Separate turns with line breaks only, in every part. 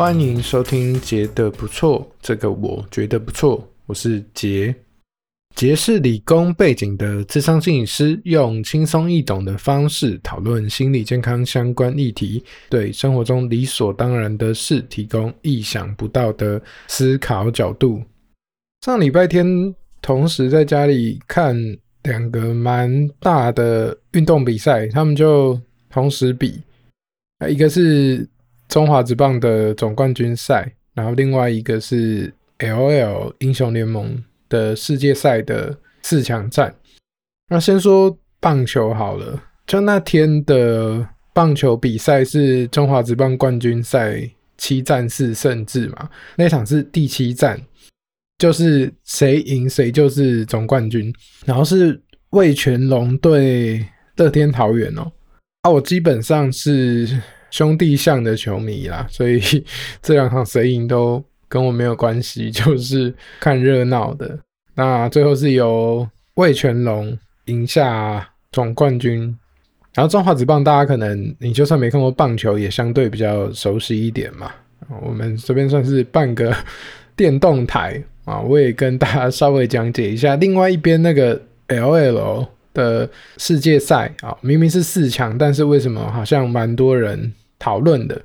欢迎收听杰的不错，这个我觉得不错，我是杰。杰是理工背景的智商心理师，用轻松易懂的方式讨论心理健康相关议题，对生活中理所当然的事提供意想不到的思考角度。上礼拜天，同时在家里看两个蛮大的运动比赛，他们就同时比，一个是中华职棒的总冠军赛，然后另外一个是 L L 英雄联盟的世界赛的四强战。那先说棒球好了，就那天的棒球比赛是中华职棒冠军赛七战四胜制嘛，那场是第七战。就是谁赢谁就是总冠军，然后是味全龙对乐天桃园哦。啊，我基本上是兄弟象的球迷啦，所以 这两场谁赢都跟我没有关系，就是看热闹的。那最后是由味全龙赢下总冠军，然后中华职棒大家可能你就算没看过棒球，也相对比较熟悉一点嘛。我们这边算是半个 电动台。啊，我也跟大家稍微讲解一下，另外一边那个 L.L. 的世界赛啊，明明是四强，但是为什么好像蛮多人讨论的？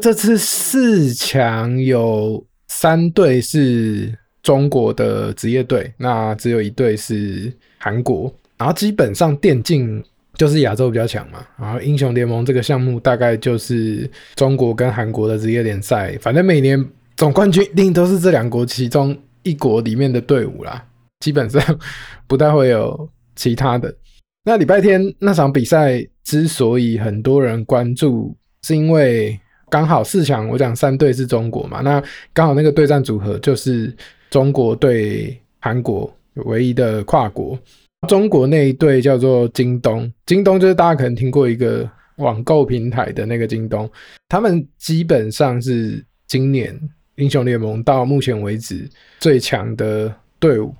这次四强有三队是中国的职业队，那只有一队是韩国，然后基本上电竞就是亚洲比较强嘛，然后英雄联盟这个项目大概就是中国跟韩国的职业联赛，反正每年总冠军一定都是这两国其中。一国里面的队伍啦，基本上不太会有其他的。那礼拜天那场比赛之所以很多人关注，是因为刚好四强，我讲三队是中国嘛，那刚好那个对战组合就是中国对韩国唯一的跨国。中国那一队叫做京东，京东就是大家可能听过一个网购平台的那个京东，他们基本上是今年。英雄联盟到目前为止最强的队伍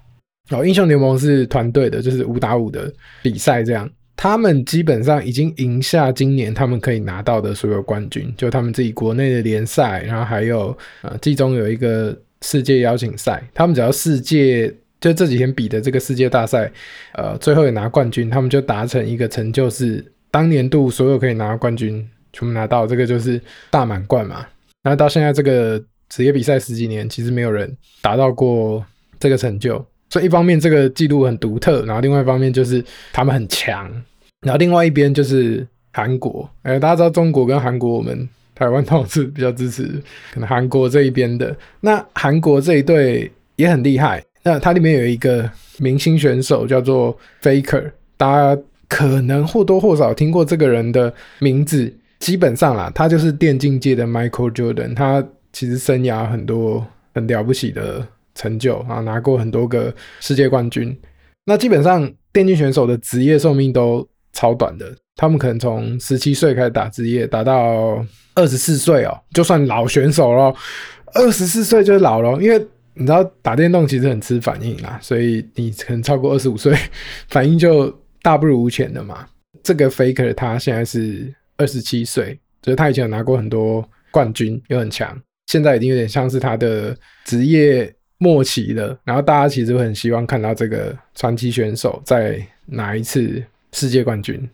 哦，英雄联盟是团队的，就是五打五的比赛这样。他们基本上已经赢下今年他们可以拿到的所有冠军，就他们自己国内的联赛，然后还有呃，季中有一个世界邀请赛，他们只要世界就这几天比的这个世界大赛，呃，最后也拿冠军，他们就达成一个成就，是当年度所有可以拿冠军全部拿到，这个就是大满贯嘛。然后到现在这个。职业比赛十几年，其实没有人达到过这个成就，所以一方面这个记录很独特，然后另外一方面就是他们很强，然后另外一边就是韩国，哎，大家知道中国跟韩国，我们台湾同志比较支持可能韩国这一边的，那韩国这一队也很厉害，那它里面有一个明星选手叫做 Faker，大家可能或多或少听过这个人的名字，基本上啦，他就是电竞界的 Michael Jordan，他。其实生涯很多很了不起的成就啊，拿过很多个世界冠军。那基本上电竞选手的职业寿命都超短的，他们可能从十七岁开始打职业，打到二十四岁哦，就算老选手咯，二十四岁就老咯。因为你知道打电动其实很吃反应啦，所以你可能超过二十五岁，反应就大不如前的嘛。这个 Faker 他现在是二十七岁，就是他以前有拿过很多冠军，又很强。现在已经有点像是他的职业末期了，然后大家其实很希望看到这个传奇选手再拿一次世界冠军。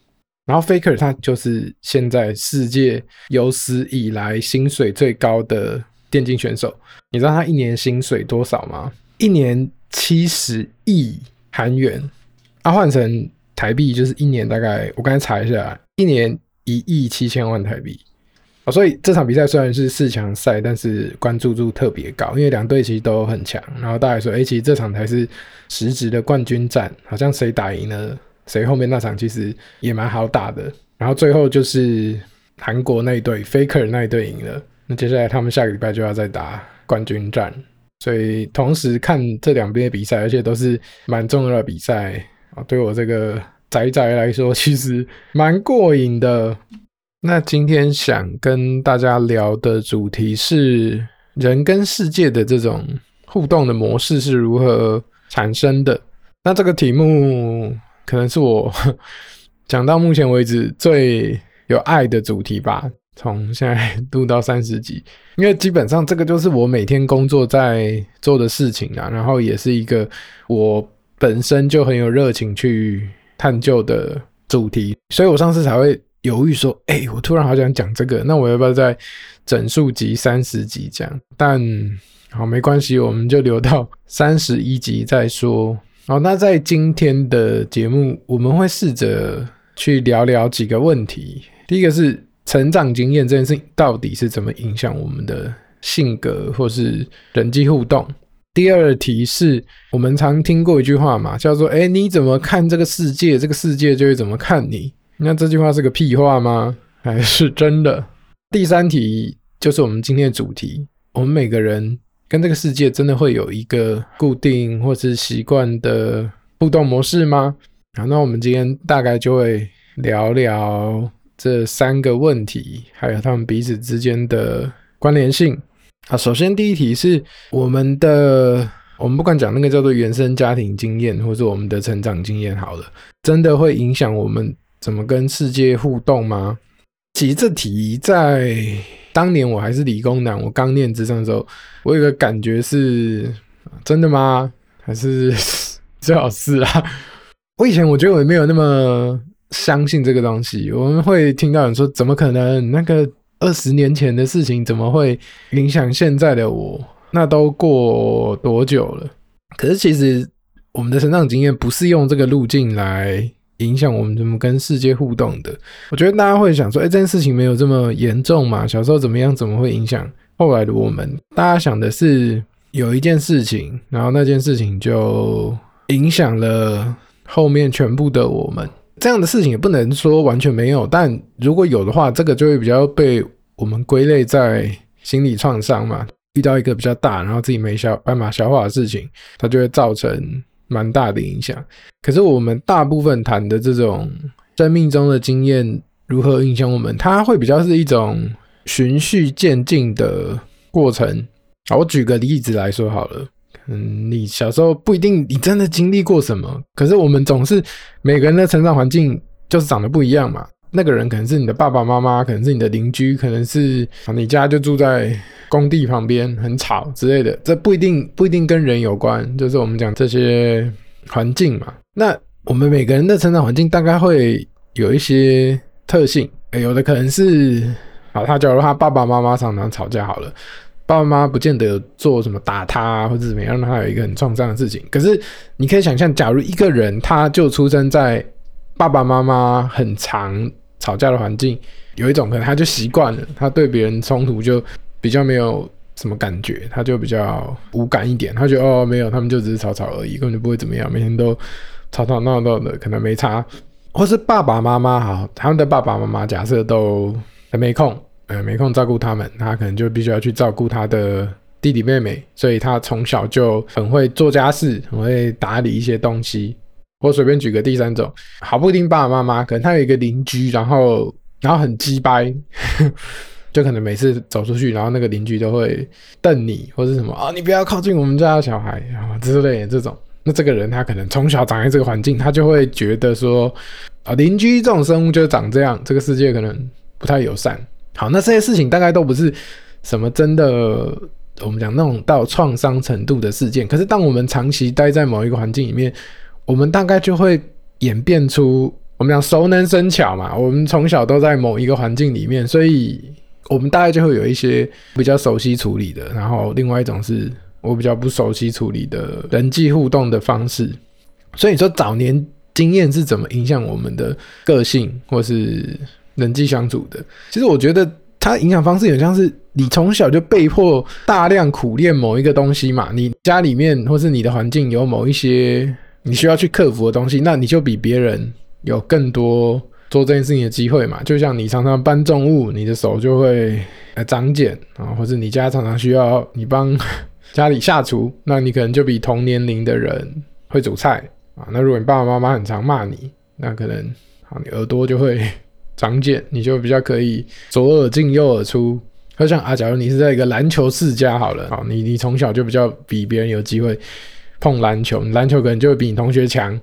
然后 Faker 他就是现在世界有史以来薪水最高的电竞选手。你知道他一年薪水多少吗？一年七十亿韩元，他换成台币就是一年大概，我刚才查一下，一年一亿七千万台币。所以这场比赛虽然是四强赛，但是关注度特别高，因为两队其实都很强。然后大家说，哎，其实这场才是实质的冠军战，好像谁打赢了谁，后面那场其实也蛮好打的。然后最后就是韩国那一队，Faker 那一队赢了。那接下来他们下个礼拜就要再打冠军战，所以同时看这两边的比赛，而且都是蛮重要的比赛啊，对我这个宅宅来说，其实蛮过瘾的。那今天想跟大家聊的主题是人跟世界的这种互动的模式是如何产生的。那这个题目可能是我 讲到目前为止最有爱的主题吧。从现在录到三十集，因为基本上这个就是我每天工作在做的事情啊，然后也是一个我本身就很有热情去探究的主题，所以我上次才会犹豫说，哎，我突然好想讲这个，那我要不要再整数集三十集讲？但好，没关系，我们就留到三十一集再说。好，那在今天的节目，我们会试着去聊聊几个问题。第一个是成长经验这件事到底是怎么影响我们的性格或是人际互动？第二题是我们常听过一句话嘛，叫做“哎，你怎么看这个世界，这个世界就会怎么看你”。那这句话是个屁话吗？还是真的？第三题就是我们今天的主题，我们每个人。跟这个世界真的会有一个固定或是习惯的互动模式吗？好，那我们今天大概就会聊聊这三个问题，还有他们彼此之间的关联性。好，首先第一题是我们的，我们不管讲那个叫做原生家庭经验，或是我们的成长经验，好了，真的会影响我们怎么跟世界互动吗？其实这题在。当年我还是理工男，我刚念职上的时候，我有个感觉是，真的吗？还是 最好是啊？我以前我觉得我没有那么相信这个东西。我们会听到人说，怎么可能？那个二十年前的事情怎么会影响现在的我？那都过多久了？可是其实我们的成长经验不是用这个路径来。影响我们怎么跟世界互动的？我觉得大家会想说，哎，这件事情没有这么严重嘛？小时候怎么样，怎么会影响后来的我们？大家想的是有一件事情，然后那件事情就影响了后面全部的我们。这样的事情也不能说完全没有，但如果有的话，这个就会比较被我们归类在心理创伤嘛。遇到一个比较大，然后自己没消办法消化的事情，它就会造成。蛮大的影响，可是我们大部分谈的这种生命中的经验如何影响我们，它会比较是一种循序渐进的过程。好，我举个例子来说好了，嗯，你小时候不一定你真的经历过什么，可是我们总是每个人的成长环境就是长得不一样嘛。那个人可能是你的爸爸妈妈，可能是你的邻居，可能是你家就住在工地旁边，很吵之类的。这不一定不一定跟人有关，就是我们讲这些环境嘛。那我们每个人的成长环境大概会有一些特性，有的可能是，啊，他假如他爸爸妈妈常常吵架，好了，爸爸妈妈不见得做什么打他或者怎么样，让他有一个很创伤的事情。可是你可以想象，假如一个人他就出生在爸爸妈妈很长吵架的环境，有一种可能他就习惯了，他对别人冲突就比较没有什么感觉，他就比较无感一点，他觉得哦没有，他们就只是吵吵而已，根本就不会怎么样，每天都吵吵闹闹的，可能没差。或是爸爸妈妈好，他们的爸爸妈妈假设都还没空，呃没空照顾他们，他可能就必须要去照顾他的弟弟妹妹，所以他从小就很会做家事，很会打理一些东西。我随便举个第三种，好不一定爸爸妈妈，可能他有一个邻居，然后然后很鸡掰，就可能每次走出去，然后那个邻居都会瞪你，或是什么啊，你不要靠近我们家的小孩啊之类的这种。那这个人他可能从小长在这个环境，他就会觉得说啊，邻居这种生物就长这样，这个世界可能不太友善。好，那这些事情大概都不是什么真的，我们讲那种到创伤程度的事件。可是当我们长期待在某一个环境里面，我们大概就会演变出，我们讲熟能生巧嘛。我们从小都在某一个环境里面，所以我们大概就会有一些比较熟悉处理的。然后另外一种是我比较不熟悉处理的人际互动的方式。所以你说早年经验是怎么影响我们的个性或是人际相处的？其实我觉得它影响方式有像是你从小就被迫大量苦练某一个东西嘛。你家里面或是你的环境有某一些。你需要去克服的东西，那你就比别人有更多做这件事情的机会嘛。就像你常常搬重物，你的手就会呃长茧啊，或者你家常常需要你帮家里下厨，那你可能就比同年龄的人会煮菜啊。那如果你爸爸妈妈很常骂你，那可能啊你耳朵就会长茧，你就比较可以左耳进右耳出。就像啊，假如你是在一个篮球世家好了，好，你你从小就比较比别人有机会。碰篮球，篮球可能就会比你同学强，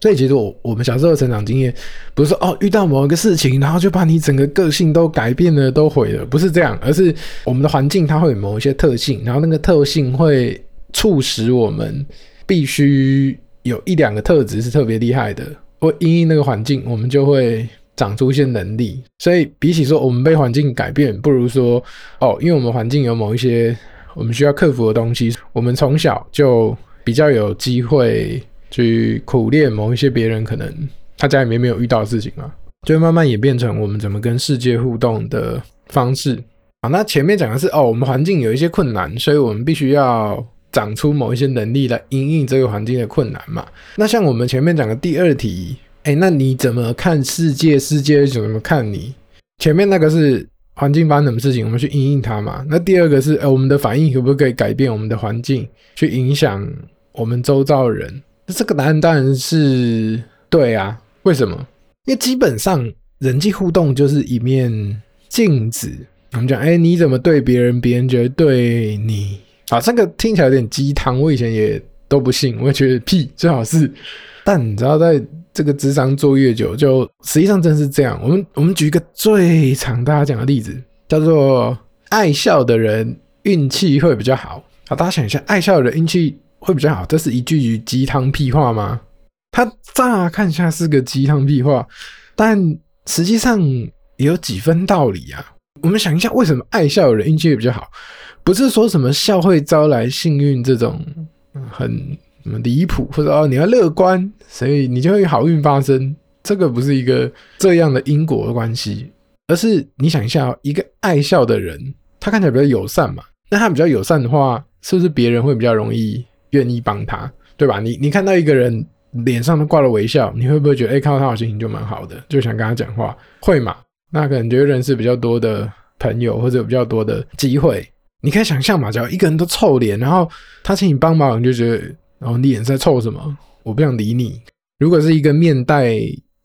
所以其实我我们小时候的成长经验，不是说哦遇到某一个事情，然后就把你整个个性都改变了，都毁了，不是这样，而是我们的环境它会有某一些特性，然后那个特性会促使我们必须有一两个特质是特别厉害的，或因应那个环境，我们就会长出一些能力。所以比起说我们被环境改变，不如说哦，因为我们环境有某一些我们需要克服的东西，我们从小就比较有机会。去苦练某一些别人可能他家里面没有遇到的事情嘛，就会慢慢演变成我们怎么跟世界互动的方式。好，那前面讲的是哦，我们环境有一些困难，所以我们必须要长出某一些能力来因应这个环境的困难嘛。那像我们前面讲的第二题，哎，那你怎么看世界？世界怎么看你？前面那个是环境发生什么事情，我们去因应它嘛。那第二个是，哎，我们的反应可不可以改变我们的环境，去影响我们周遭的人？这个答案当然是对啊，为什么？因为基本上人际互动就是一面镜子。我们讲，哎，你怎么对别人，别人就会对你。啊，这个听起来有点鸡汤，我以前也都不信，我也觉得屁，最好是。但你知道，在这个职场做越久，就实际上真是这样。我们我们举一个最常大家讲的例子，叫做爱笑的人运气会比较好。好，大家想一下，爱笑的人运气。会比较好，这是一句鸡汤屁话吗？它乍看下是个鸡汤屁话，但实际上也有几分道理啊。我们想一下，为什么爱笑的人运气会比较好？不是说什么笑会招来幸运这种很什么离谱，或者哦你要乐观，所以你就会好运发生。这个不是一个这样的因果的关系，而是你想一下，一个爱笑的人，他看起来比较友善嘛？那他比较友善的话，是不是别人会比较容易？愿意帮他，对吧？你你看到一个人脸上都挂了微笑，你会不会觉得，哎，看到他，好心情就蛮好的，就想跟他讲话，会嘛？那可能就认识比较多的朋友，或者有比较多的机会。你可以想象嘛，只要一个人都臭脸，然后他请你帮忙，你就觉得，然后你脸在臭什么？我不想理你。如果是一个面带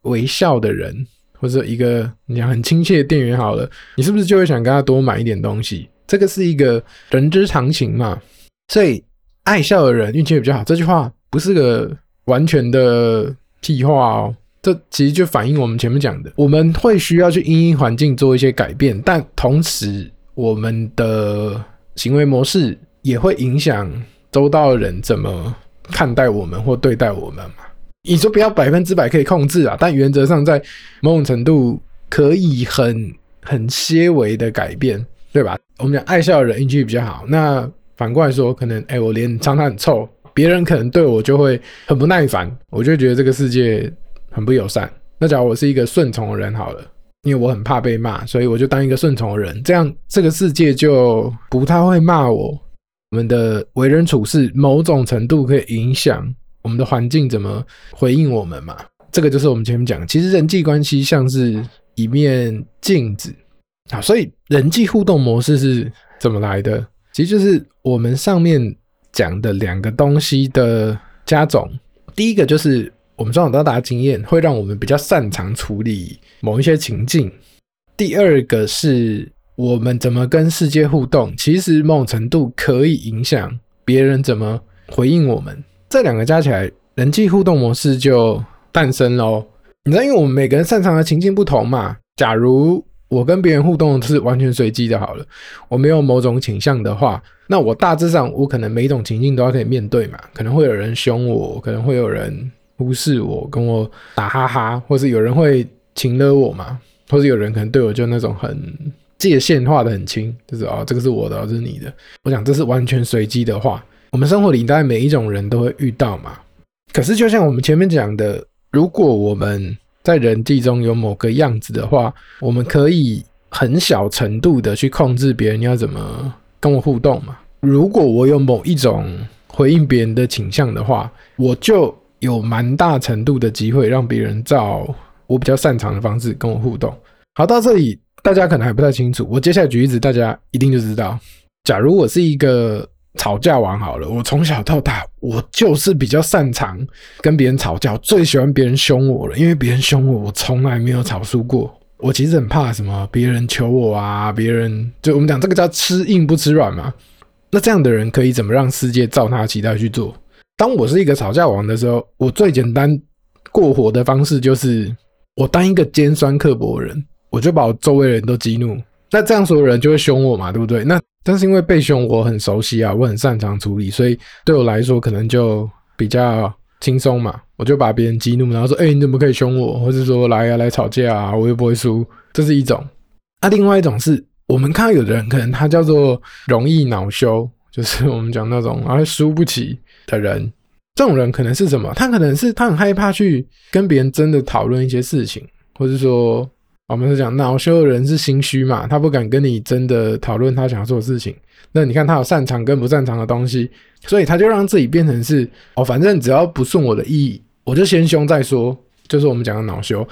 微笑的人，或者一个你讲很亲切的店员，好了，你是不是就会想跟他多买一点东西？这个是一个人之常情嘛，所以。爱笑的人运气也比较好，这句话不是个完全的屁话哦。这其实就反映我们前面讲的，我们会需要去因应环境做一些改变，但同时我们的行为模式也会影响周到的人怎么看待我们或对待我们嘛。你说不要百分之百可以控制啊，但原则上在某种程度可以很很些微的改变，对吧？我们讲爱笑的人运气比较好，那。反过来说，可能哎、我脸常常很臭，别人可能对我就会很不耐烦，我就觉得这个世界很不友善。那假如我是一个顺从的人好了，因为我很怕被骂，所以我就当一个顺从的人，这样这个世界就不太会骂我。我们的为人处事，某种程度可以影响我们的环境怎么回应我们嘛。这个就是我们前面讲，其实人际关系像是一面镜子啊，所以人际互动模式是怎么来的？其实就是我们上面讲的两个东西的加总。第一个就是我们从小到大的经验会让我们比较擅长处理某一些情境。第二个是我们怎么跟世界互动，其实某种程度可以影响别人怎么回应我们。这两个加起来，人际互动模式就诞生喽。你知道，因为我们每个人擅长的情境不同嘛。假如我跟别人互动是完全随机的，好了，我没有某种倾向的话，那我大致上我可能每一种情境都要可以面对嘛，可能会有人凶我，可能会有人忽视我，跟我打哈哈，或是有人会情勒我嘛，或是有人可能对我就那种很界限画得很清，就是哦，这个是我的，这是你的。我想这是完全随机的话，我们生活里大概每一种人都会遇到嘛。可是就像我们前面讲的，如果我们在人际中有某个样子的话，我们可以很小程度的去控制别人要怎么跟我互动嘛。如果我有某一种回应别人的倾向的话，我就有蛮大程度的机会让别人照我比较擅长的方式跟我互动。好，到这里大家可能还不太清楚，我接下来举例子，大家一定就知道。假如我是一个。吵架完好了，我从小到大，我就是比较擅长跟别人吵架，最喜欢别人凶我了，因为别人凶我，我从来没有吵输过。我其实很怕什么别人求我啊，别人就我们讲这个叫吃硬不吃软嘛。那这样的人可以怎么让世界照他的期待去做？当我是一个吵架王的时候，我最简单过火的方式就是，我当一个尖酸刻薄的人，我就把我周围人都激怒，那这样所有人就会凶我嘛，对不对？那但是因为被凶我很熟悉啊，我很擅长处理，所以对我来说可能就比较轻松嘛。我就把别人激怒，然后说：“哎、你怎么可以凶我？”或者说：“来呀、啊，来吵架啊，我又不会输。”这是一种。那、另外一种是我们看到有的人，可能他叫做容易恼羞，就是我们讲那种啊输不起的人。这种人可能是什么？他可能是他很害怕去跟别人真的讨论一些事情，或者说我们是讲恼羞的人是心虚嘛，他不敢跟你真的讨论他想要做的事情。那你看他有擅长跟不擅长的东西，所以他就让自己变成是哦，反正只要不顺我的意。我就先凶再说，就是我们讲的恼羞。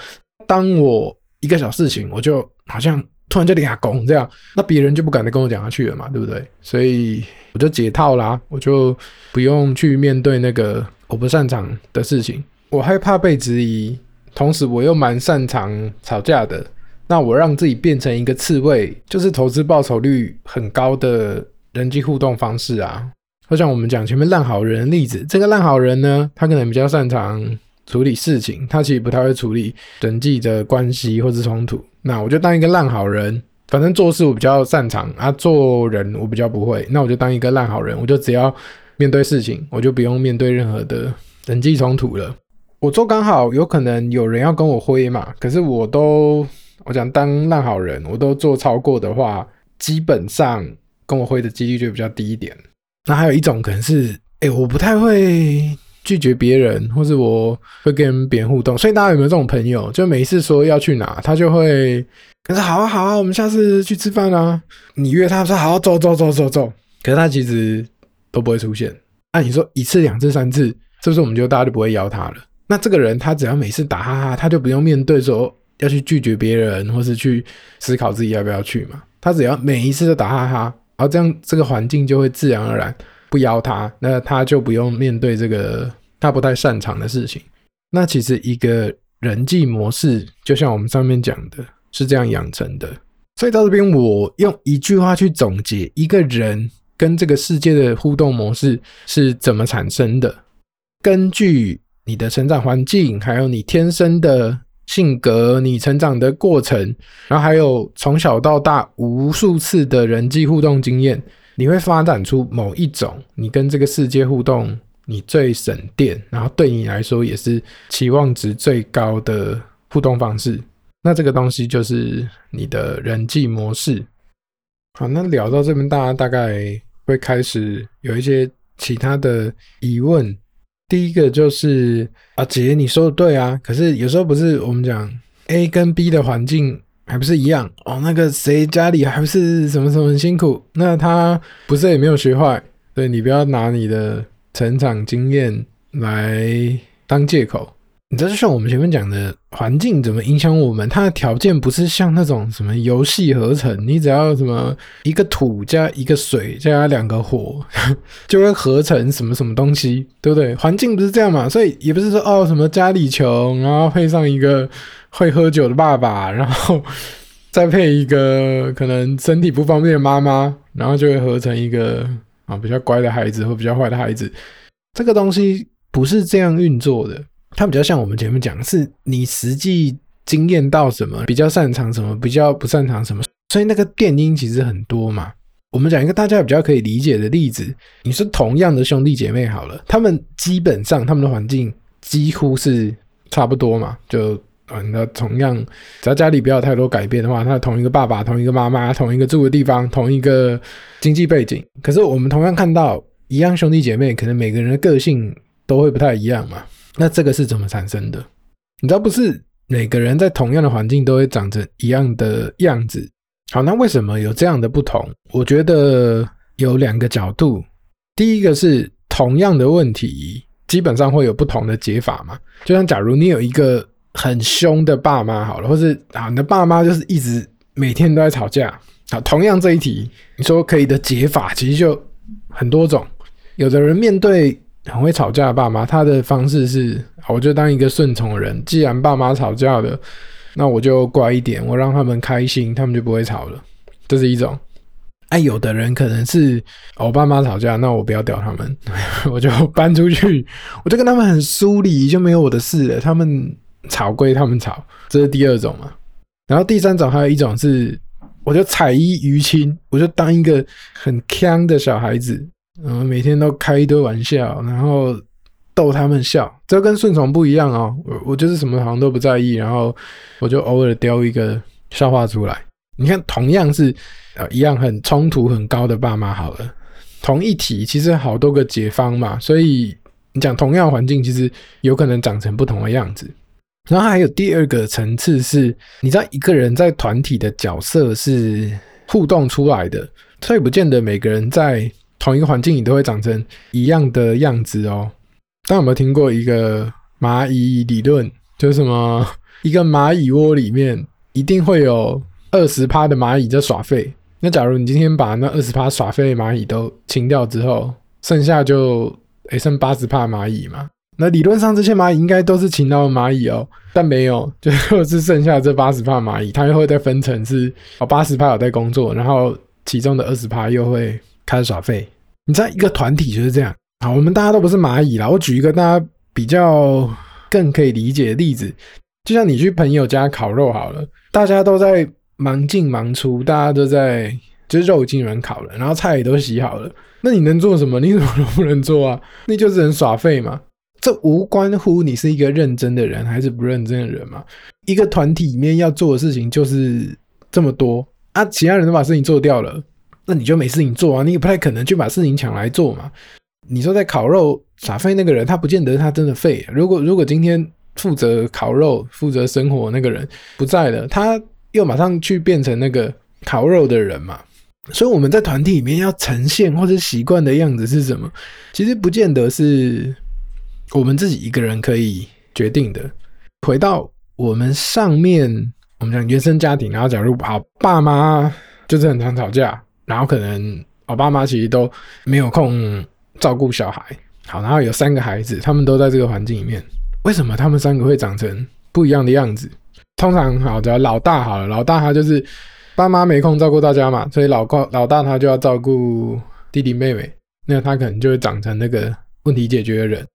当我一个小事情，我就好像突然就俩拱这样，那别人就不敢再跟我讲下去了嘛，对不对？所以我就解套啦，我就不用去面对那个我不擅长的事情。我害怕被质疑，同时我又蛮擅长吵架的。那我让自己变成一个刺猬，就是投资报酬率很高的人际互动方式啊。就像我们讲前面烂好人例子，这个烂好人呢，他可能比较擅长处理事情，他其实不太会处理人际的关系或是冲突。那我就当一个烂好人，反正做事我比较擅长啊，做人我比较不会。那我就当一个烂好人，我就只要面对事情，我就不用面对任何的人际冲突了。我做刚好有可能有人要跟我挥嘛，可是我都我讲当烂好人，我都做超过的话，基本上跟我挥的几率就比较低一点。那还有一种可能是，哎、我不太会拒绝别人，或是我会跟别人互动。所以大家有没有这种朋友？就每一次说要去哪，他就会，可是好啊好啊，我们下次去吃饭啊。你约他说好，走走走走走，可是他其实都不会出现。那你说一次两次三次，是不是我们就大家就不会邀他了？那这个人他只要每次打哈哈，他就不用面对说要去拒绝别人，或是去思考自己要不要去嘛。他只要每一次都打哈哈。然后这样，这个环境就会自然而然不邀他，那他就不用面对这个他不太擅长的事情。那其实一个人际模式，就像我们上面讲的，是这样养成的。所以到这边，我用一句话去总结一个人跟这个世界的互动模式是怎么产生的。根据你的成长环境，还有你天生的。性格，你成长的过程，然后还有从小到大无数次的人际互动经验，你会发展出某一种你跟这个世界互动你最省电，然后对你来说也是期望值最高的互动方式。那这个东西就是你的人际模式。好，那聊到这边，大家大概会开始有一些其他的疑问。第一个就是啊，姐，你说的对啊，可是有时候不是我们讲 A 跟 B 的环境还不是一样哦，那个谁家里还不是什么什么很辛苦，那他不是也没有学坏，对，你不要拿你的成长经验来当借口。你这，就像我们前面讲的，环境怎么影响我们？它的条件不是像那种什么游戏合成，你只要什么一个土加一个水加两个火，就会合成什么什么东西，对不对？环境不是这样嘛，所以也不是说哦什么家里穷，然后配上一个会喝酒的爸爸，然后再配一个可能身体不方便的妈妈，然后就会合成一个啊比较乖的孩子或比较坏的孩子。这个东西不是这样运作的。它比较像我们前面讲，是你实际经验到什么，比较擅长什么，比较不擅长什么，所以那个变因其实很多嘛。我们讲一个大家比较可以理解的例子，你是同样的兄弟姐妹好了，他们基本上他们的环境几乎是差不多嘛，就啊，那同样只要家里不要太多改变的话，他同一个爸爸，同一个妈妈，同一个住的地方，同一个经济背景，可是我们同样看到一样兄弟姐妹，可能每个人的个性都会不太一样嘛。那这个是怎么产生的？你知道不是每个人在同样的环境都会长成一样的样子。好，那为什么有这样的不同？我觉得有两个角度。第一个是同样的问题，基本上会有不同的解法嘛。就像假如你有一个很凶的爸妈，好了，或是啊，你的爸妈就是一直每天都在吵架。好，同样这一题，你说可以的解法其实就很多种。有的人面对。很会吵架的爸妈，他的方式是，我就当一个顺从的人。既然爸妈吵架了，那我就乖一点，我让他们开心，他们就不会吵了。这是一种。哎，有的人可能是我爸妈吵架，那我不要屌他们，我就搬出去，我就跟他们很疏离，就没有我的事了。他们吵归他们吵，这是第二种嘛。然后第三种还有一种是，我就彩衣娱亲，我就当一个很 can 的小孩子，嗯，每天都开一堆玩笑，然后逗他们笑。这跟顺从不一样哦，我我就是什么好像都不在意，然后我就偶尔叼一个笑话出来。你看，同样是呃一样很冲突很高的爸妈，好了，同一体其实好多个解方嘛，所以你讲同样环境，其实有可能长成不同的样子。然后还有第二个层次是，你知道一个人在团体的角色是互动出来的，所以不见得每个人在同一个环境你都会长成一样的样子哦。大家有没有听过一个蚂蚁理论？就是什么 一个蚂蚁窝里面一定会有。二十趴的蚂蚁在耍废，那假如你今天把那二十趴耍废的蚂蚁都清掉之后，剩下就诶、剩八十趴蚂蚁嘛？那理论上这些蚂蚁应该都是勤劳的蚂蚁哦，但没有，就是剩下这八十趴蚂蚁，它又会再分成是哦八十趴有在工作，然后其中的二十趴又会开始耍废。你知道一个团体就是这样。好，我们大家都不是蚂蚁啦。我举一个大家比较更可以理解的例子，就像你去朋友家烤肉好了，大家都在。忙进忙出，大家都在，就是肉已经有人烤了，然后菜也都洗好了。那你能做什么？你什么都不能做啊！那就只能耍废嘛。这无关乎你是一个认真的人还是不认真的人嘛。一个团体里面要做的事情就是这么多啊，其他人都把事情做掉了，那你就没事情做啊。你也不太可能去把事情抢来做嘛。你说在烤肉耍废那个人，他不见得他真的废。如果如果今天负责烤肉、负责生火那个人不在了，他。又马上去变成那个烤肉的人嘛，所以我们在团体里面要呈现或者习惯的样子是什么？其实不见得是我们自己一个人可以决定的。回到我们上面，我们讲原生家庭，然后假如好爸妈就是很常吵架，然后可能我爸妈其实都没有空照顾小孩，好，然后有三个孩子，他们都在这个环境里面，为什么他们三个会长成不一样的样子？通常好，只要老大好了，老大他就是爸妈没空照顾大家嘛，所以老高老大他就要照顾弟弟妹妹，那他可能就会长成那个问题解决的人。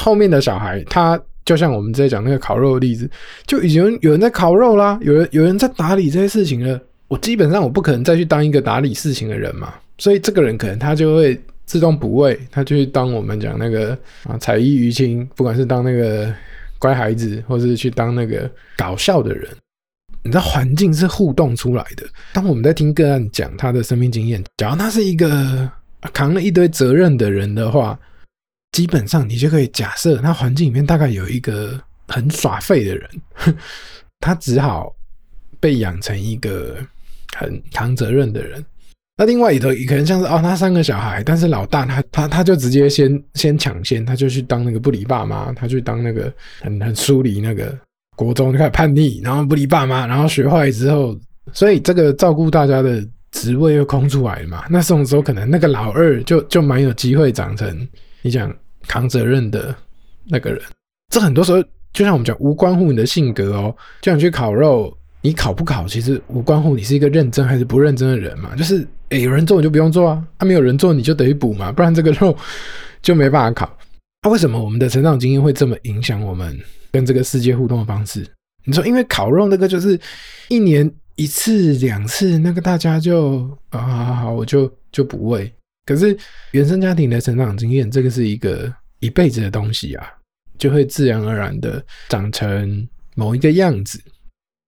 后面的小孩，他就像我们之前讲那个烤肉的例子，就已经有人在烤肉啦，有人有人在打理这些事情了。我基本上我不可能再去当一个打理事情的人嘛，所以这个人可能他就会自动补位，他就去当我们讲那个啊彩衣娱亲，不管是当那个。乖孩子，或是去当那个搞笑的人，你知道环境是互动出来的。当我们在听个案讲他的生命经验，假如他是一个扛了一堆责任的人的话，基本上你就可以假设，他环境里面大概有一个很耍废的人，他只好被养成一个很扛责任的人。那另外一头也可能像是哦，他三个小孩，但是老大他他他就直接先先抢先，他就去当那个不理爸妈，他去当那个很很疏离那个国中就开始叛逆，然后不理爸妈，然后学坏之后，所以这个照顾大家的职位又空出来了嘛。那这种时候可能那个老二就就蛮有机会长成你讲扛责任的那个人。这很多时候就像我们讲，无关乎你的性格哦，就像去烤肉。你考不考，其实无关乎你是一个认真还是不认真的人嘛。就是，诶，有人做你就不用做啊，他、啊、没有人做你就得补嘛，不然这个肉就没办法考。那、啊、为什么我们的成长经验会这么影响我们跟这个世界互动的方式？你说，因为烤肉那个就是一年一次两次，那个大家就啊，好好好，我就就补位。可是原生家庭的成长经验，这个是一个一辈子的东西啊，就会自然而然的长成某一个样子。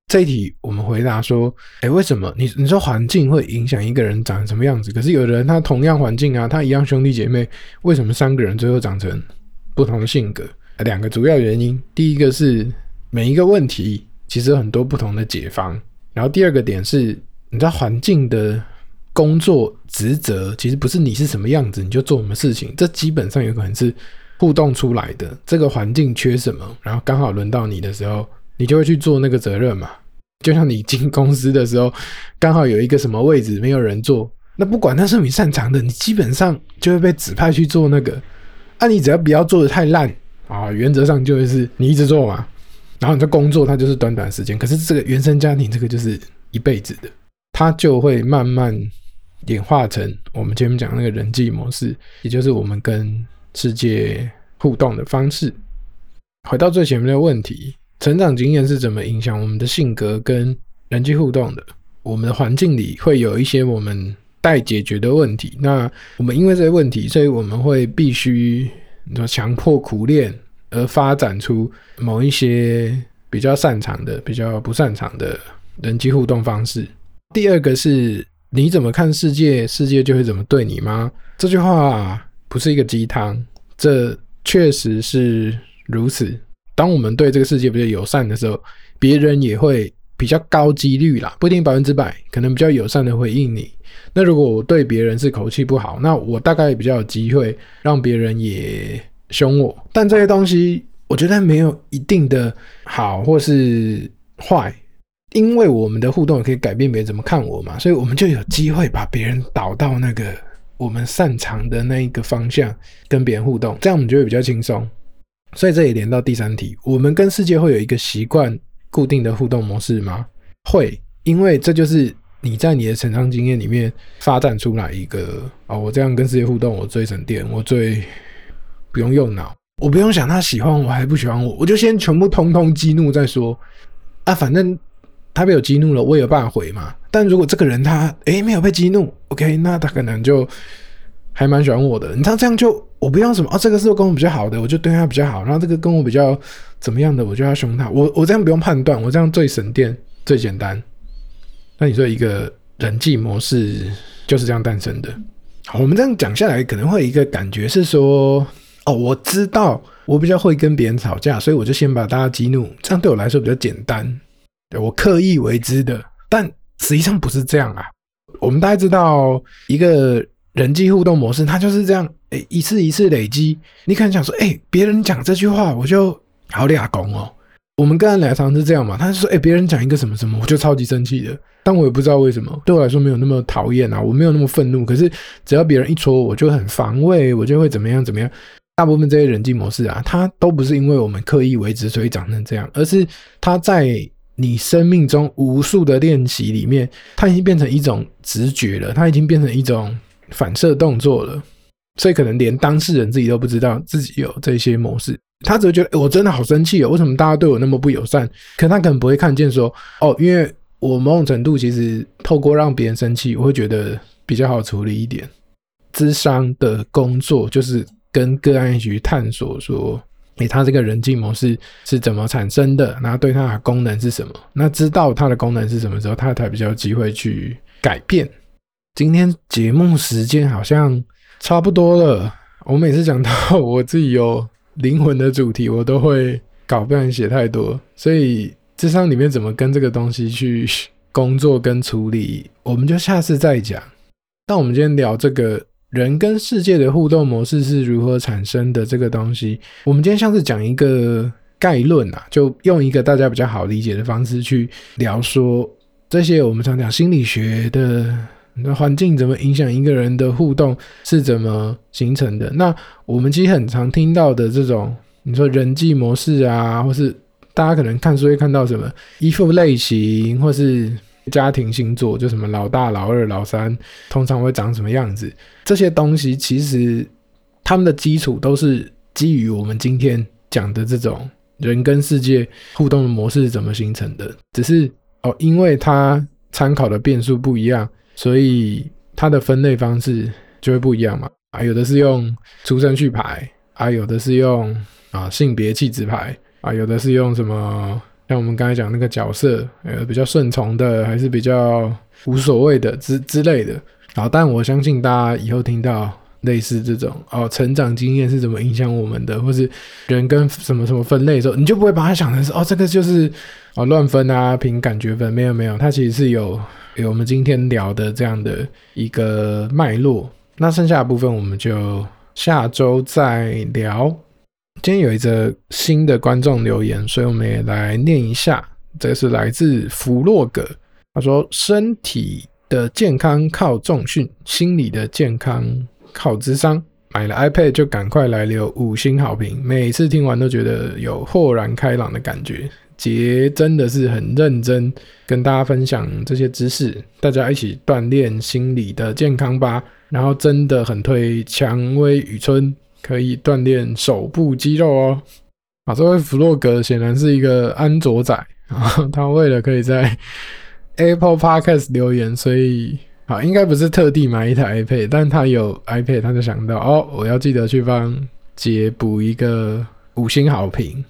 这一题我们回答说，哎，为什么你你说环境会影响一个人长成什么样子？可是有的人他同样环境啊，他一样兄弟姐妹，为什么三个人最后长成不同的性格？两个主要原因，第一个是每一个问题其实有很多不同的解方，然后第二个点是，你知道环境的工作职责其实不是你是什么样子你就做什么事情，这基本上有可能是互动出来的。这个环境缺什么，然后刚好轮到你的时候，你就会去做那个责任嘛。就像你进公司的时候，刚好有一个什么位置没有人做，那不管那是你擅长的，你基本上就会被指派去做那个。啊，你只要不要做的太烂啊，原则上就会是你一直做嘛。然后你的工作它就是短短时间，可是这个原生家庭这个就是一辈子的，它就会慢慢演化成我们前面讲那个人际模式，也就是我们跟世界互动的方式。回到最前面的问题，成长经验是怎么影响我们的性格跟人际互动的？我们的环境里会有一些我们待解决的问题，那我们因为这些问题，所以我们会必须你说强迫苦练，而发展出某一些比较擅长的、比较不擅长的人际互动方式。第二个是你怎么看世界，世界就会怎么对你吗？这句话不是一个鸡汤，这确实是如此。当我们对这个世界比较友善的时候，别人也会。比较高几率啦，不一定百分之百，可能比较友善的回应你。那如果我对别人是口气不好，那我大概比较有机会让别人也凶我。但这些东西，我觉得没有一定的好或是坏，因为我们的互动也可以改变别人怎么看我嘛，所以我们就有机会把别人导到那个我们擅长的那一个方向，跟别人互动，这样我们就会比较轻松。所以这也连到第三题，我们跟世界会有一个习惯。固定的互动模式吗？会，因为这就是你在你的成长经验里面发展出来一个哦，我这样跟世界互动，我最省电，我最不用用脑，我不用想他喜欢我还不喜欢我，我就先全部通通激怒再说啊，反正他被我激怒了，我有办法回嘛。但如果这个人他诶没有被激怒，OK，那他可能就还蛮喜欢我的。你知道这样就我不要什么啊，这个是跟我比较好的，我就对他比较好，然后这个跟我比较。怎么样的，我就要凶他。我我这样不用判断，我这样最省电、最简单。那你说一个人际模式就是这样诞生的。好，我们这样讲下来，可能会有一个感觉是说，哦，我知道我比较会跟别人吵架，所以我就先把大家激怒，这样对我来说比较简单。对，我刻意为之的，但实际上不是这样啊。我们大家知道一个人际互动模式，它就是这样，诶，一次一次累积。你可能想说，诶，别人讲这句话，我就。好俩公哦，我们跟人来常是这样嘛。他就说：“哎、别人讲一个什么什么，我就超级生气的。但我也不知道为什么，对我来说没有那么讨厌啊，我没有那么愤怒。可是只要别人一戳，我就很防卫，我就会怎么样怎么样。大部分这些人际模式啊，它都不是因为我们刻意为之所以长成这样，而是它在你生命中无数的练习里面，它已经变成一种直觉了，它已经变成一种反射动作了。所以可能连当事人自己都不知道自己有这些模式。”他只会觉得，我真的好生气哦，为什么大家对我那么不友善？可他可能不会看见说，哦，因为我某种程度其实透过让别人生气，我会觉得比较好处理一点。智商的工作就是跟个案去探索说，诶，他这个人际模式是怎么产生的？然后对他的功能是什么？那知道他的功能是什么之后，他才比较有机会去改变。今天节目时间好像差不多了，我每次讲到我自己有。灵魂的主题我都会搞，不然写太多，所以智商里面怎么跟这个东西去工作跟处理，我们就下次再讲。那我们今天聊这个人跟世界的互动模式是如何产生的这个东西，我们今天像是讲一个概论啊，就用一个大家比较好理解的方式去聊说这些我们常讲心理学的。那环境怎么影响一个人的互动是怎么形成的？那我们其实很常听到的这种，你说人际模式啊，或是大家可能看书会看到什么依附类型，或是家庭星座，就什么老大、老二、老三，通常会长什么样子？这些东西其实他们的基础都是基于我们今天讲的这种人跟世界互动的模式是怎么形成的。只是哦，因为它参考的变数不一样。所以它的分类方式就会不一样嘛，啊，有的是用出生序排，啊，有的是用啊性别气质排，啊，有的是用什么，像我们刚才讲那个角色，呃，比较顺从的，还是比较无所谓的之之类的。好，但我相信大家以后听到类似这种哦，成长经验是怎么影响我们的，或是人跟什么什么分类的时候，你就不会把它想成是哦，这个就是哦乱分啊，凭感觉分，没有没有，它其实是有。有我们今天聊的这样的一个脉络，那剩下的部分我们就下周再聊。今天有一则新的观众留言，所以我们也来念一下。这是来自弗洛格，他说：“身体的健康靠重训，心理的健康靠智商。买了 iPad 就赶快来留五星好评，每次听完都觉得有豁然开朗的感觉。”杰真的是很认真跟大家分享这些知识，大家一起锻炼心理的健康吧。然后真的很推蔷薇雨春，可以锻炼手部肌肉哦。啊，这位弗洛格显然是一个安卓仔啊，他为了可以在 Apple Podcast 留言，所以好，应该不是特地买一台 iPad，但他有 iPad，他就想到哦，我要记得去帮姐补一个五星好评。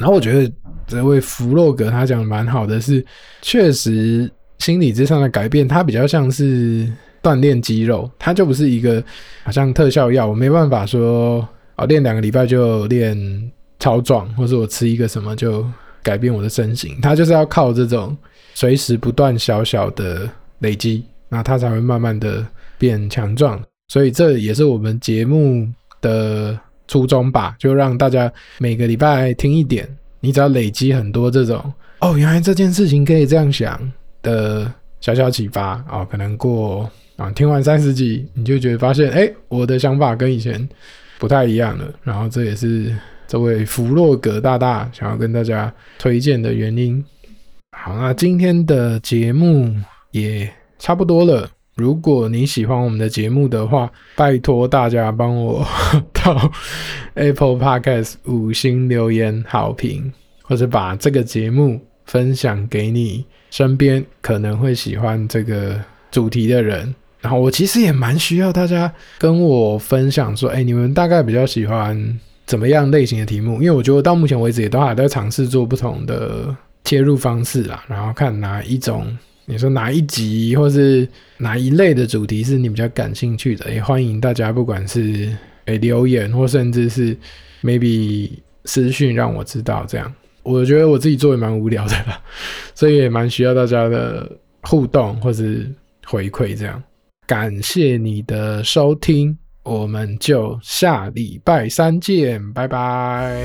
然后我觉得这位弗洛格他讲的蛮好的是，是确实心理之上的改变，它比较像是。锻炼肌肉，它就不是一个好像特效药，我没办法说哦，练两个礼拜就练超壮，或者我吃一个什么就改变我的身形，它就是要靠这种随时不断小小的累积，那它才会慢慢的变强壮。所以这也是我们节目的初衷吧，就让大家每个礼拜听一点，你只要累积很多这种哦，原来这件事情可以这样想的小小启发哦，可能过。啊，听完三十集，你就觉得发现，哎、我的想法跟以前不太一样了。然后这也是这位弗洛格大大想要跟大家推荐的原因。好，那今天的节目也差不多了。如果你喜欢我们的节目的话，拜托大家帮我 到 Apple Podcast 五星留言好评，或者把这个节目分享给你身边可能会喜欢这个主题的人。然后我其实也蛮需要大家跟我分享说，哎，你们大概比较喜欢怎么样类型的题目？因为我觉得到目前为止也都还在尝试做不同的切入方式啦，然后看哪一种，你说哪一集或是哪一类的主题是你比较感兴趣的，也欢迎大家不管是哎留言或甚至是 maybe 私讯让我知道，这样我觉得我自己做也蛮无聊的啦，所以也蛮需要大家的互动或是回馈这样。感谢你的收听，我们就下礼拜三见，拜拜。